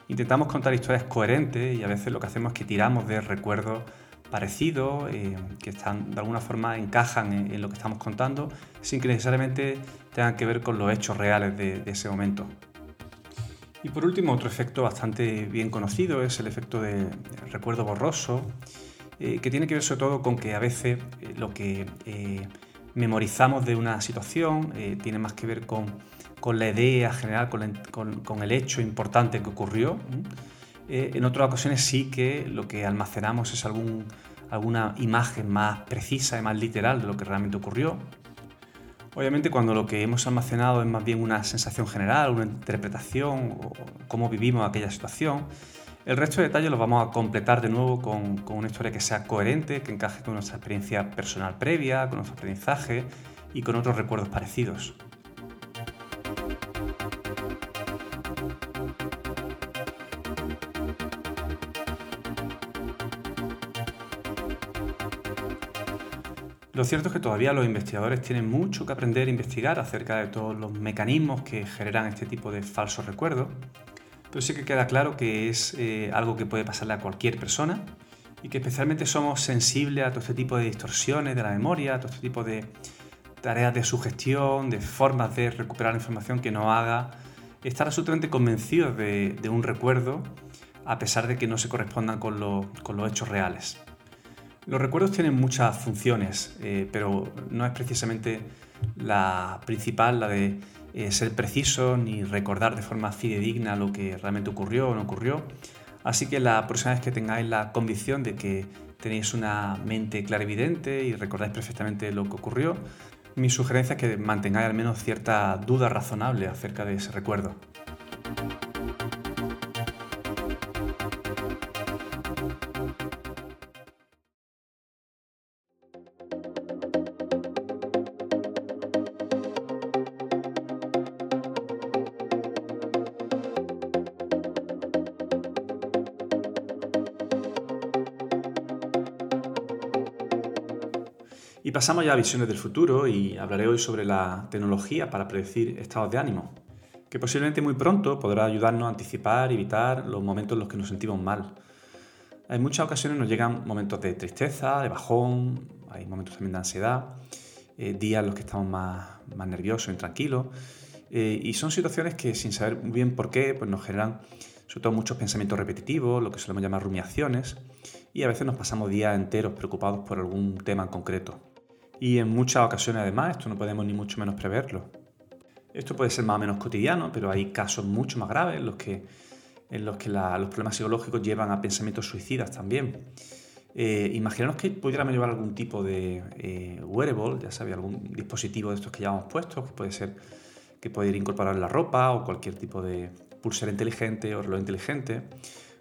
intentamos contar historias coherentes y a veces lo que hacemos es que tiramos de recuerdos parecidos, eh, que están, de alguna forma encajan en, lo que estamos contando, sin que necesariamente tengan que ver con los hechos reales de, ese momento. Y por último, otro efecto bastante bien conocido es el efecto de recuerdo borroso, eh, que tiene que ver sobre todo con que a veces eh, lo que memorizamos de una situación, tiene más que ver con, la idea general, con, el hecho importante que ocurrió. Eh, en otras ocasiones sí que lo que almacenamos es algún, alguna imagen más precisa y más literal de lo que realmente ocurrió. Obviamente cuando lo que hemos almacenado es más bien una sensación general, una interpretación o cómo vivimos aquella situación, el resto de detalles los vamos a completar de nuevo con, con, una historia que sea coherente, que encaje con nuestra experiencia personal previa, con nuestro aprendizaje y con otros recuerdos parecidos. Lo cierto es que todavía los investigadores tienen mucho que aprender e investigar acerca de todos los mecanismos que generan este tipo de falsos recuerdos pero sí que queda claro que es eh, algo que puede pasarle a cualquier persona y que especialmente somos sensibles a todo este tipo de distorsiones de la memoria, a todo este tipo de tareas de sugestión, de formas de recuperar información que nos haga estar absolutamente convencidos de, un recuerdo a pesar de que no se correspondan con, los hechos reales. Los recuerdos tienen muchas funciones, eh, pero no es precisamente la principal, la de eh, ser preciso ni recordar de forma fidedigna lo que realmente ocurrió o no ocurrió. Así que la próxima vez que tengáis la convicción de que tenéis una mente clarividente y recordáis perfectamente lo que ocurrió, mi sugerencia es que mantengáis al menos cierta duda razonable acerca de ese recuerdo. Pasamos ya a visiones del futuro y hablaré hoy sobre la tecnología para predecir estados de ánimo, que posiblemente muy pronto podrá ayudarnos a anticipar y evitar los momentos en los que nos sentimos mal. En muchas ocasiones nos llegan momentos de tristeza, de bajón, hay momentos también de ansiedad, eh, días en los que estamos más, más nerviosos, intranquilos, eh, y son situaciones que sin saber muy bien por qué, pues nos generan sobre todo muchos pensamientos repetitivos, lo que solemos llamar rumiaciones, y a veces nos pasamos días enteros preocupados por algún tema en concreto. Y en muchas ocasiones además esto no podemos ni mucho menos preverlo. Esto puede ser más o menos cotidiano, pero hay casos mucho más graves en los que, en los, que los problemas psicológicos llevan a pensamientos suicidas también. Eh, imaginaros que pudiéramos llevar algún tipo de eh, wearable, ya sabéis, algún dispositivo de estos que llevamos puestos, que puede ser que puede ir incorporar la ropa o cualquier tipo de pulsera inteligente o reloj inteligente.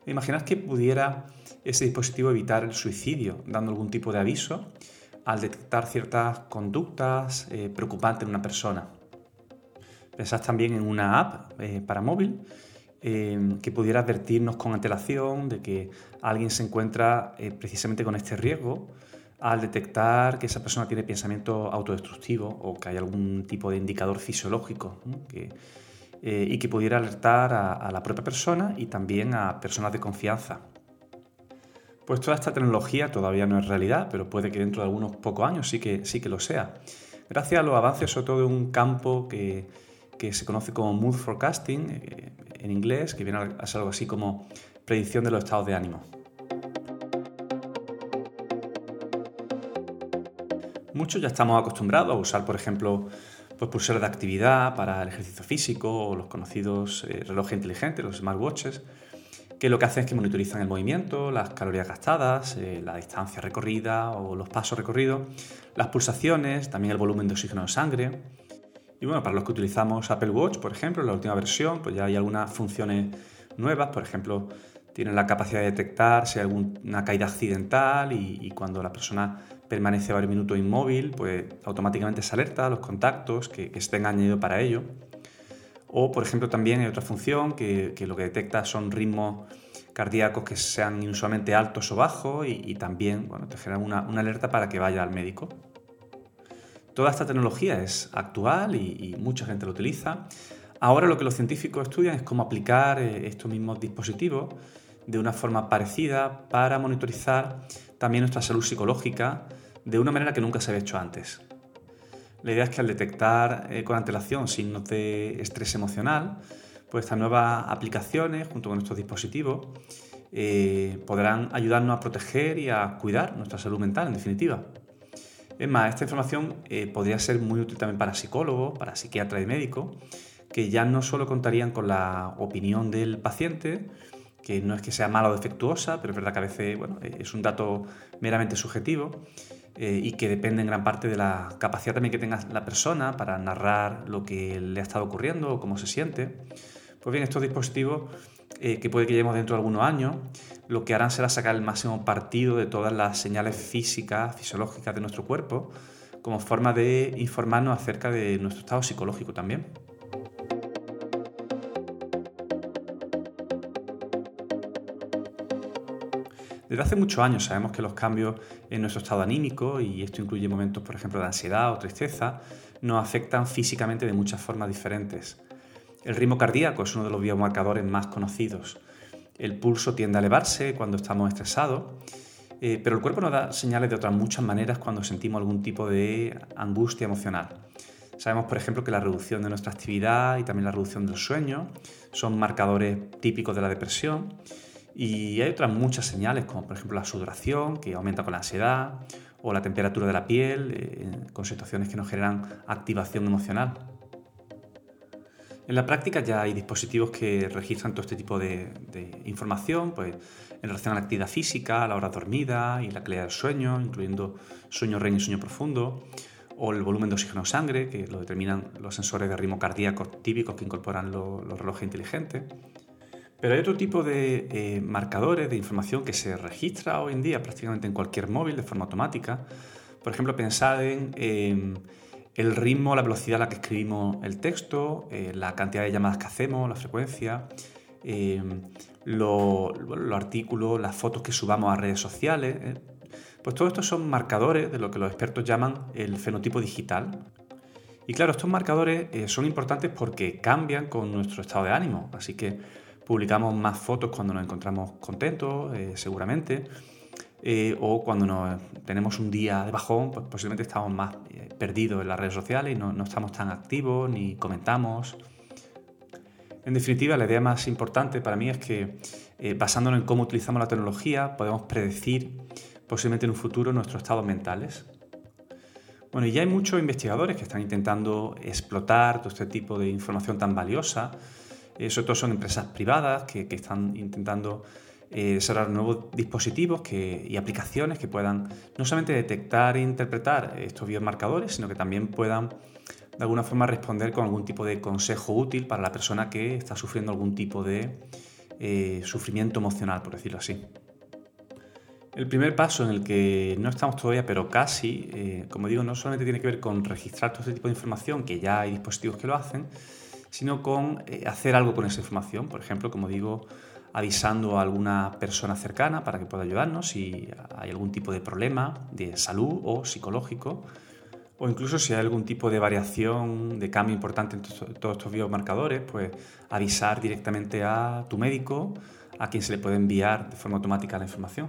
Imaginad que pudiera ese dispositivo evitar el suicidio, dando algún tipo de aviso al detectar ciertas conductas eh, preocupantes en una persona. Pensad también en una app eh, para móvil eh, que pudiera advertirnos con antelación de que alguien se encuentra precisamente con este riesgo al detectar que esa persona tiene pensamiento autodestructivo o que hay algún tipo de indicador fisiológico y que pudiera alertar a la propia persona y también a personas de confianza. Pues toda esta tecnología todavía no es realidad, pero puede que dentro de algunos pocos años sí que, sí que lo sea. Gracias a los avances, sobre todo de un campo que, se conoce como mood forecasting eh, en inglés, que viene a ser algo así como predicción de los estados de ánimo. Muchos ya estamos acostumbrados a usar, por ejemplo, pues, pulseras de actividad para el ejercicio físico o los conocidos eh, relojes inteligentes, los smartwatches que lo que hacen es que monitorizan el movimiento, las calorías gastadas, eh, la distancia recorrida o los pasos recorridos, las pulsaciones, también el volumen de oxígeno en sangre. Y bueno, para los que utilizamos Apple Watch, por ejemplo, en la última versión, pues ya hay algunas funciones nuevas, por ejemplo, tienen la capacidad de detectar si hay alguna caída accidental y, cuando la persona permanece varios minutos inmóvil, pues automáticamente se alerta a los contactos que, que estén añadidos para ello. O, por ejemplo, también hay otra función que, lo que detecta son ritmos cardíacos que sean inusualmente altos o bajos y, también bueno, te genera una, alerta para que vaya al médico. Toda esta tecnología es actual y, mucha gente lo utiliza. Ahora lo que los científicos estudian es cómo aplicar eh, estos mismos dispositivos de una forma parecida para monitorizar también nuestra salud psicológica de una manera que nunca se había hecho antes. La idea es que al detectar eh, con antelación signos de estrés emocional, pues estas nuevas aplicaciones junto con estos dispositivos eh, podrán ayudarnos a proteger y a cuidar nuestra salud mental, en definitiva. Es más, esta información eh, podría ser muy útil también para psicólogos, para psiquiatras y médicos, que ya no solo contarían con la opinión del paciente, que no es que sea mala o defectuosa, pero es verdad que a veces bueno, es un dato meramente subjetivo eh, y que depende en gran parte de la capacidad también que tenga la persona para narrar lo que le ha estado ocurriendo o cómo se siente. Pues bien, estos dispositivos eh, que puede que llevemos dentro de algunos años, lo que harán será sacar el máximo partido de todas las señales físicas, fisiológicas de nuestro cuerpo, como forma de informarnos acerca de nuestro estado psicológico también. Desde hace muchos años sabemos que los cambios en nuestro estado anímico, y esto incluye momentos, por ejemplo, de ansiedad o tristeza, nos afectan físicamente de muchas formas diferentes. El ritmo cardíaco es uno de los biomarcadores más conocidos. El pulso tiende a elevarse cuando estamos estresados, eh, pero el cuerpo nos da señales de otras muchas maneras cuando sentimos algún tipo de angustia emocional. Sabemos, por ejemplo, que la reducción de nuestra actividad y también la reducción del sueño son marcadores típicos de la depresión. Y hay otras muchas señales, como por ejemplo la sudoración, que aumenta con la ansiedad, o la temperatura de la piel, eh, con situaciones que nos generan activación emocional. En la práctica ya hay dispositivos que registran todo este tipo de, información, pues en relación a la actividad física, la hora dormida y la calidad del sueño, incluyendo sueño REM y sueño profundo, o el volumen de oxígeno en sangre, que lo determinan los sensores de ritmo cardíaco típicos que incorporan los, relojes inteligentes. Pero hay otro tipo de eh, marcadores de información que se registra hoy en día prácticamente en cualquier móvil de forma automática. Por ejemplo, pensad en el ritmo, la velocidad a la que escribimos el texto, eh, la cantidad de llamadas que hacemos, la frecuencia, eh, los artículos, las fotos que subamos a redes sociales. Eh. Pues todo esto son marcadores de lo que los expertos llaman el fenotipo digital. Y claro, estos marcadores son importantes porque cambian con nuestro estado de ánimo. Así que publicamos más fotos cuando nos encontramos contentos, seguramente eh, o cuando tenemos un día de bajón, pues posiblemente estamos más eh, perdidos en las redes sociales y no, estamos tan activos ni comentamos. En definitiva, la idea más importante para mí es que eh, basándonos en cómo utilizamos la tecnología, podemos predecir posiblemente en un futuro nuestros estados mentales. Bueno, y ya hay muchos investigadores que están intentando explotar todo este tipo de información tan valiosa. Sobre todo son empresas privadas que, están intentando eh, desarrollar nuevos dispositivos y aplicaciones que puedan no solamente detectar e interpretar estos biomarcadores, sino que también puedan de alguna forma responder con algún tipo de consejo útil para la persona que está sufriendo algún tipo de eh, sufrimiento emocional, por decirlo así. El primer paso en el que no estamos todavía, pero casi, eh, como digo, no solamente tiene que ver con registrar todo este tipo de información, que ya hay dispositivos que lo hacen, sino con hacer algo con esa información. Por ejemplo, como digo, avisando a alguna persona cercana para que pueda ayudarnos si hay algún tipo de problema de salud o psicológico, o incluso si hay algún tipo de variación, de cambio importante en todos estos biomarcadores, pues avisar directamente a tu médico, a quien se le puede enviar de forma automática la información.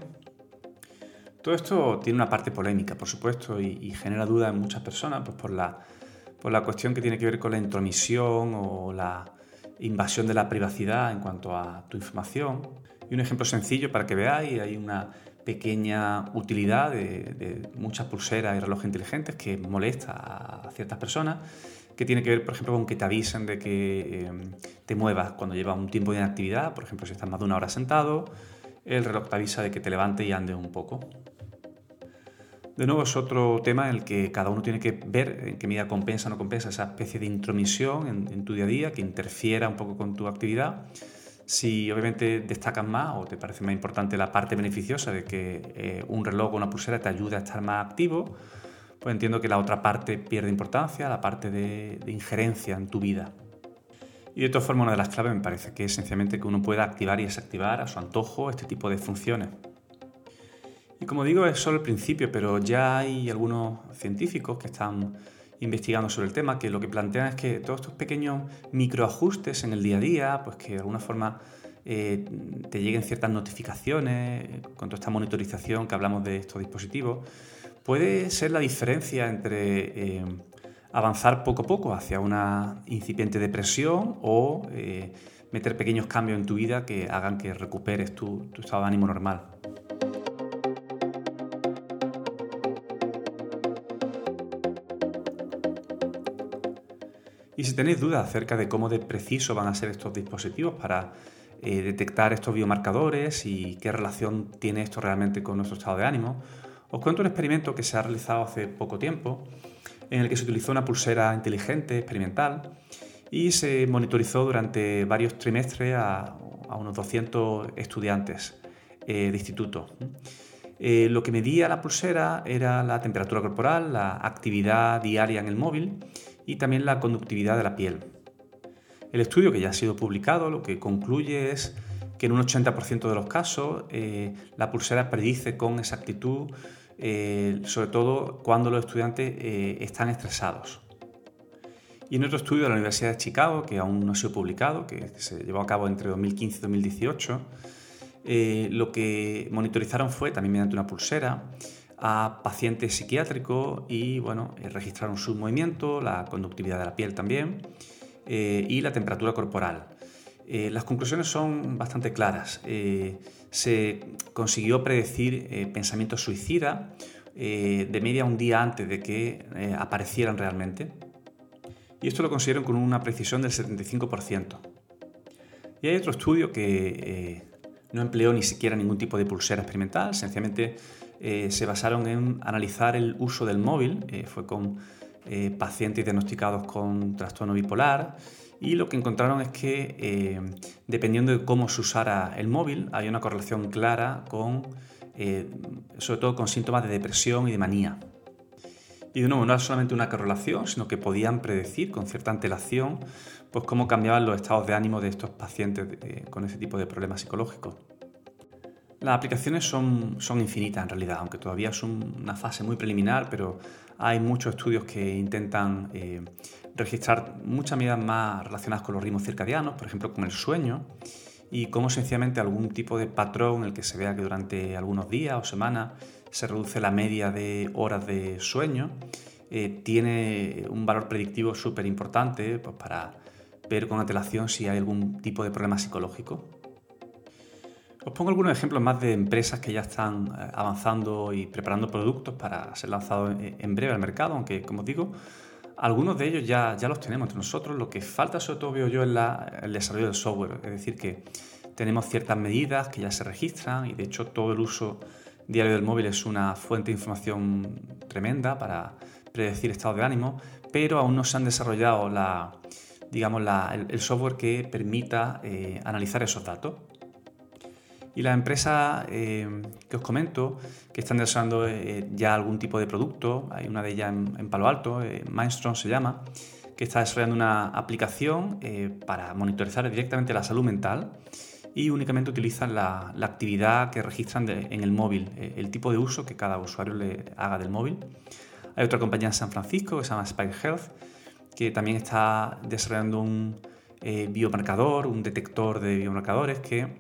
Todo esto tiene una parte polémica, por supuesto, y, genera dudas en muchas personas pues por, la, por la cuestión que tiene que ver con la intromisión o la, invasión de la privacidad en cuanto a tu información. Y un ejemplo sencillo para que veáis, hay una pequeña utilidad de, muchas pulseras y relojes inteligentes que molesta a ciertas personas, que tiene que ver, por ejemplo, con que te avisen de que em, te muevas cuando llevas un tiempo de inactividad, por ejemplo, si estás más de una hora sentado, el reloj te avisa de que te levantes y andes un poco. De nuevo es otro tema en el que cada uno tiene que ver en qué medida compensa o no compensa esa especie de intromisión en, tu día a día que interfiera un poco con tu actividad. Si obviamente destacas más o te parece más importante la parte beneficiosa de que eh, un reloj o una pulsera te ayude a estar más activo, pues entiendo que la otra parte pierde importancia, la parte de, de injerencia en tu vida. Y de todas formas, una de las claves me parece que es esencialmente que uno pueda activar y desactivar a su antojo este tipo de funciones. Y como digo, es solo el principio, pero ya hay algunos científicos que están investigando sobre el tema, que lo que plantean es que todos estos pequeños microajustes en el día a día, pues que de alguna forma eh, te lleguen ciertas notificaciones con toda esta monitorización que hablamos de estos dispositivos, puede ser la diferencia entre eh, avanzar poco a poco hacia una incipiente depresión o eh, meter pequeños cambios en tu vida que hagan que recuperes tu estado de ánimo normal. Y si tenéis dudas acerca de cómo de preciso van a ser estos dispositivos para eh, detectar estos biomarcadores y qué relación tiene esto realmente con nuestro estado de ánimo, os cuento un experimento que se ha realizado hace poco tiempo en el que se utilizó una pulsera inteligente experimental y se monitorizó durante varios trimestres a, unos 200 estudiantes eh, de instituto. Eh, lo que medía la pulsera era la temperatura corporal, la actividad diaria en el móvil y también la conductividad de la piel. El estudio que ya ha sido publicado lo que concluye es que en un 80% de los casos eh, la pulsera predice con exactitud, sobre todo cuando los estudiantes están estresados. Y en otro estudio de la Universidad de Chicago, que aún no ha sido publicado, que se llevó a cabo entre 2015 y 2018, eh, lo que monitorizaron fue, también mediante una pulsera, a pacientes psiquiátricos y bueno, eh, registraron su movimiento, la conductividad de la piel también eh, y la temperatura corporal. las conclusiones son bastante claras. se consiguió predecir pensamientos suicidas de media un día antes de que aparecieran realmente y esto lo consiguieron con una precisión del 75%. Y hay otro estudio que eh, no empleó ni siquiera ningún tipo de pulsera experimental, sencillamente eh, se basaron en analizar el uso del móvil, eh, fue con pacientes diagnosticados con trastorno bipolar, y lo que encontraron es que dependiendo de cómo se usara el móvil, hay una correlación clara con, sobre todo con síntomas de depresión y de manía. Y de nuevo, no era solamente una correlación, sino que podían predecir con cierta antelación pues, cómo cambiaban los estados de ánimo de estos pacientes con ese tipo de problemas psicológicos. Las aplicaciones son, son infinitas en realidad, aunque todavía es una fase muy preliminar, pero hay muchos estudios que intentan eh, registrar muchas medidas más relacionadas con los ritmos circadianos, por ejemplo con el sueño, y cómo sencillamente algún tipo de patrón en el que se vea que durante algunos días o semanas se reduce la media de horas de sueño, eh, tiene un valor predictivo súper importante pues, para ver con antelación si hay algún tipo de problema psicológico. Os pongo algunos ejemplos más de empresas que ya están eh, avanzando y preparando productos para ser lanzados en breve al mercado, aunque como os digo, algunos de ellos ya, ya los tenemos entre nosotros. Lo que falta sobre todo veo yo es el desarrollo del software, es decir, que tenemos ciertas medidas que ya se registran y de hecho todo el uso diario del móvil es una fuente de información tremenda para predecir estado de ánimo, pero aún no se han desarrollado la, digamos, el, software que permita eh, analizar esos datos. Y las empresas eh, que os comento, que están desarrollando eh, ya algún tipo de producto, hay una de ellas en, Palo Alto, Mindstrong se llama, que está desarrollando una aplicación para monitorizar directamente la salud mental y únicamente utilizan la, actividad que registran en el móvil, eh, el tipo de uso que cada usuario le haga del móvil. Hay otra compañía en San Francisco que se llama Spike Health, que también está desarrollando un eh, biomarcador, un detector de biomarcadores que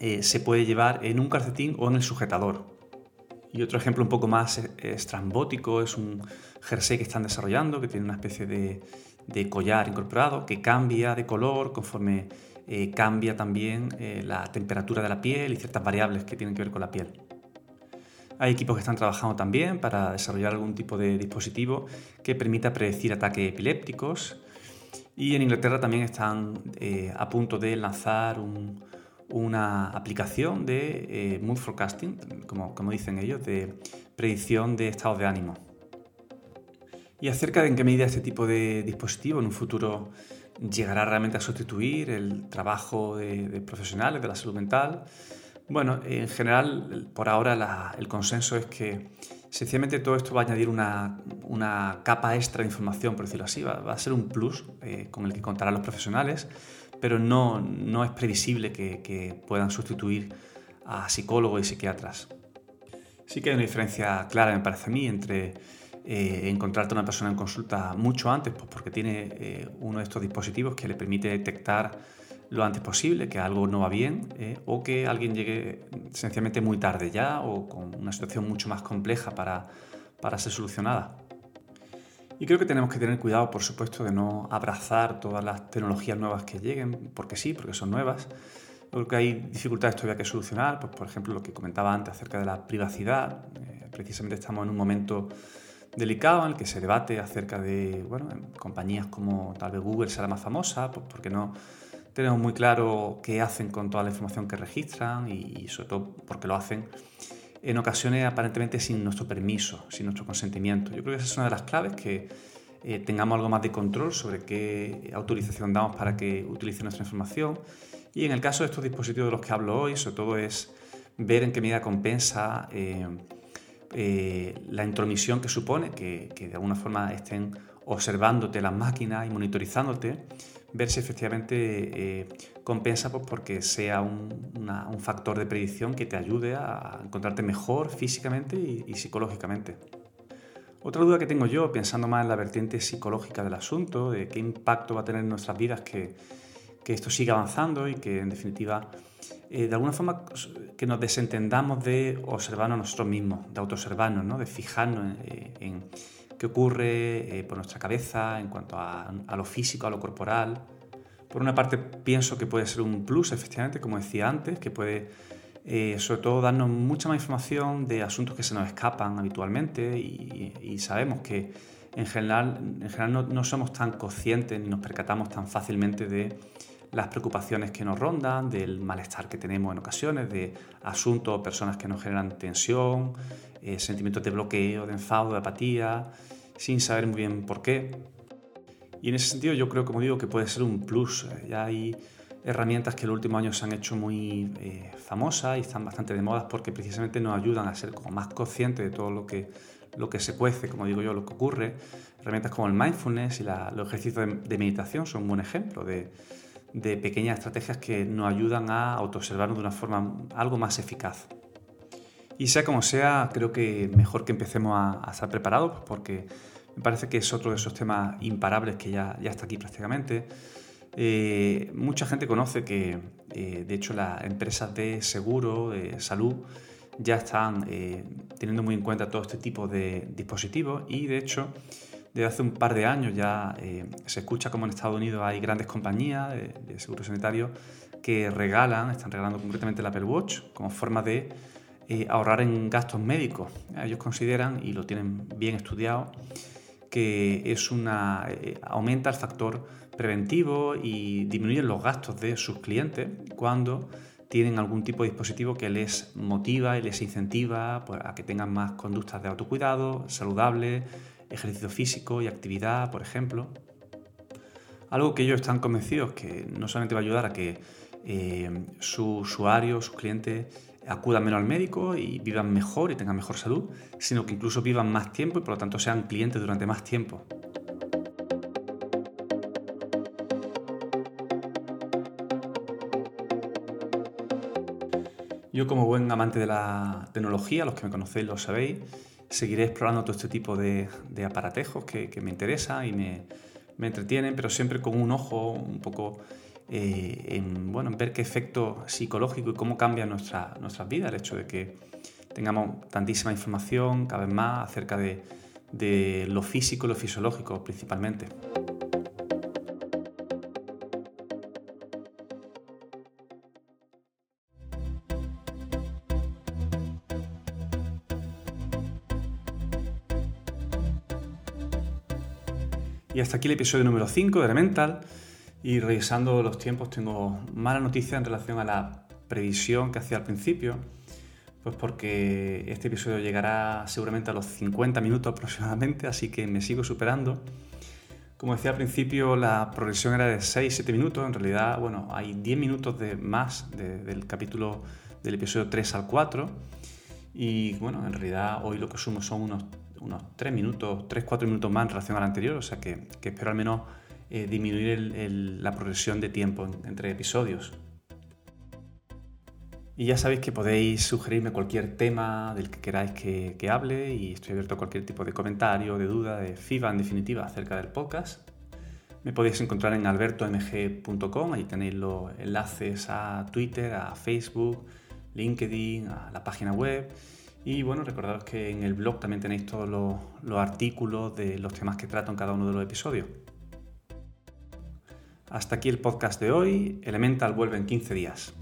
eh, se puede llevar en un calcetín o en el sujetador. Y otro ejemplo un poco más estrambótico es un jersey que están desarrollando que tiene una especie de, collar incorporado que cambia de color conforme eh, cambia también eh, la temperatura de la piel y ciertas variables que tienen que ver con la piel. Hay equipos que están trabajando también para desarrollar algún tipo de dispositivo que permita predecir ataques epilépticos. Y en Inglaterra también están eh, a punto de lanzar una aplicación de mood forecasting, como, como dicen ellos, de predicción de estados de ánimo. Y acerca de en qué medida este tipo de dispositivo en un futuro llegará realmente a sustituir el trabajo de, profesionales de la salud mental. Bueno, en general, por ahora el consenso es que sencillamente todo esto va a añadir una, capa extra de información, por decirlo así, va, a ser un plus eh, con el que contarán los profesionales, pero no, no es previsible que, puedan sustituir a psicólogos y psiquiatras. Sí que hay una diferencia clara, me parece a mí, entre eh, encontrarte una persona en consulta mucho antes, pues porque tiene eh, uno de estos dispositivos que le permite detectar lo antes posible que algo no va bien eh, o que alguien llegue sencillamente muy tarde ya o con una situación mucho más compleja para, para ser solucionada. Y creo que tenemos que tener cuidado, por supuesto, de no abrazar todas las tecnologías nuevas que lleguen, porque sí, porque son nuevas. Creo que hay dificultades todavía que solucionar, pues, por ejemplo, lo que comentaba antes acerca de la privacidad. precisamente estamos en un momento delicado en el que se debate acerca de, bueno, compañías como tal vez Google será más famosa, pues porque no tenemos muy claro qué hacen con toda la información que registran y, sobre todo porque lo hacen en ocasiones aparentemente sin nuestro permiso, sin nuestro consentimiento. Yo creo que esa es una de las claves, que eh, tengamos algo más de control sobre qué autorización damos para que utilicen nuestra información. Y en el caso de estos dispositivos de los que hablo hoy, sobre todo es ver en qué medida compensa eh, eh, la intromisión que supone que, de alguna forma estén observándote las máquinas y monitorizándote ver si efectivamente compensa pues, porque sea un, factor de predicción que te ayude a encontrarte mejor físicamente y, psicológicamente. Otra duda que tengo yo, pensando más en la vertiente psicológica del asunto, de qué impacto va a tener en nuestras vidas que, esto siga avanzando y que en definitiva eh, de alguna forma que nos desentendamos de observarnos a nosotros mismos, de autoobservarnos, ¿no? de fijarnos en qué ocurre eh, por nuestra cabeza en cuanto a, lo físico, a lo corporal. Por una parte pienso que puede ser un plus, efectivamente, como decía antes, que puede eh, sobre todo darnos mucha más información de asuntos que se nos escapan habitualmente y, sabemos que en general, en general no, somos tan conscientes ni nos percatamos tan fácilmente de las preocupaciones que nos rondan, del malestar que tenemos en ocasiones, de asuntos o personas que nos generan tensión, eh, sentimientos de bloqueo, de enfado, de apatía, sin saber muy bien por qué. Y en ese sentido yo creo, como digo, que puede ser un plus. Ya hay herramientas que en los últimos años se han hecho muy eh, famosas y están bastante de moda porque precisamente nos ayudan a ser como más conscientes de todo lo que, lo que se cuece, como digo yo, lo que ocurre. Herramientas como el mindfulness y los ejercicios de, meditación son un buen ejemplo de, de pequeñas estrategias que nos ayudan a autoobservarnos de una forma algo más eficaz. Y sea como sea, creo que mejor que empecemos a, estar preparados porque me parece que es otro de esos temas imparables que ya, ya está aquí prácticamente. Eh, mucha gente conoce que, eh, de hecho, las empresas de seguro, de salud, ya están eh, teniendo muy en cuenta todo este tipo de dispositivos y, de hecho, desde hace un par de años ya se escucha como en Estados Unidos hay grandes compañías de, de seguro sanitario que regalan, están regalando concretamente el Apple Watch como forma de ahorrar en gastos médicos. Ellos consideran, y lo tienen bien estudiado, que es una, eh, aumenta el factor preventivo y disminuye los gastos de sus clientes cuando tienen algún tipo de dispositivo que les motiva y les incentiva pues, a que tengan más conductas de autocuidado, saludable, ejercicio físico y actividad, por ejemplo. Algo que ellos están convencidos que no solamente va a ayudar a que eh, su usuario, sus clientes, acudan menos al médico y vivan mejor y tengan mejor salud, sino que incluso vivan más tiempo y por lo tanto sean clientes durante más tiempo. Yo como buen amante de la tecnología, los que me conocéis lo sabéis, seguiré explorando todo este tipo de, aparatejos que, me interesan y me, entretienen, pero siempre con un ojo un poco eh, en, bueno, ver qué efecto psicológico y cómo cambia nuestra, nuestras vidas el hecho de que tengamos tantísima información cada vez más acerca de, de lo físico y lo fisiológico principalmente. Y hasta aquí el episodio número 5 de Elemental. Y revisando los tiempos tengo mala noticia en relación a la previsión que hacía al principio, pues porque este episodio llegará seguramente a los 50 minutos aproximadamente, así que me sigo superando. Como decía al principio, la progresión era de 6-7 minutos, en realidad, bueno, hay 10 minutos de más del capítulo del episodio 3 al 4. Y bueno, en realidad hoy lo que sumo son unos, unos 3 minutos, 3-4 minutos más en relación al anterior, o sea que, que espero al menos eh, disminuir la progresión de tiempo entre episodios. Y ya sabéis que podéis sugerirme cualquier tema del que queráis que, hable y estoy abierto a cualquier tipo de comentario, de duda, de feedback en definitiva acerca del podcast. Me podéis encontrar en albertomg.com, ahí tenéis los enlaces a Twitter, a Facebook, LinkedIn, a la página web. Y bueno, recordaros que en el blog también tenéis todos los artículos de los temas que trato en cada uno de los episodios. Hasta aquí el podcast de hoy. Elemental vuelve en 15 días.